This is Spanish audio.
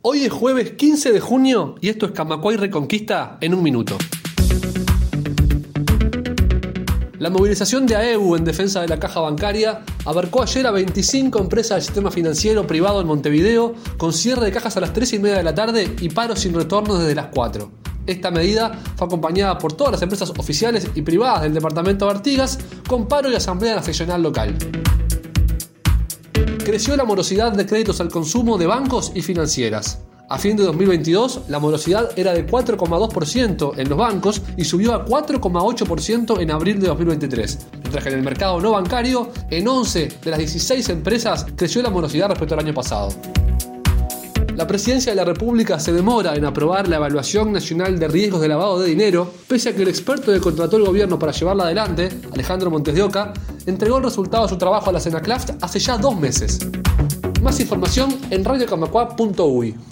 Hoy es jueves 15 de junio y esto es Camacuay Reconquista en un minuto. La movilización de AEU en defensa de la caja bancaria abarcó ayer a 25 empresas del sistema financiero privado en Montevideo, con cierre de cajas a las 3 y media de la tarde y paro sin retorno desde las 4. Esta medida fue acompañada por todas las empresas oficiales y privadas del departamento de Artigas, con paro y asamblea nacional local creció la morosidad de créditos al consumo de bancos y financieras. A fin de 2022, la morosidad era de 4,2% en los bancos y subió a 4,8% en abril de 2023, mientras que en el mercado no bancario, en 11 de las 16 empresas creció la morosidad respecto al año pasado. La presidencia de la República se demora en aprobar la evaluación nacional de riesgos de lavado de dinero, pese a que el experto que contrató el gobierno para llevarla adelante, Alejandro Montes de Oca, entregó el resultado de su trabajo a la Senaclaft hace ya dos meses. Más información en radiocamacua.uy.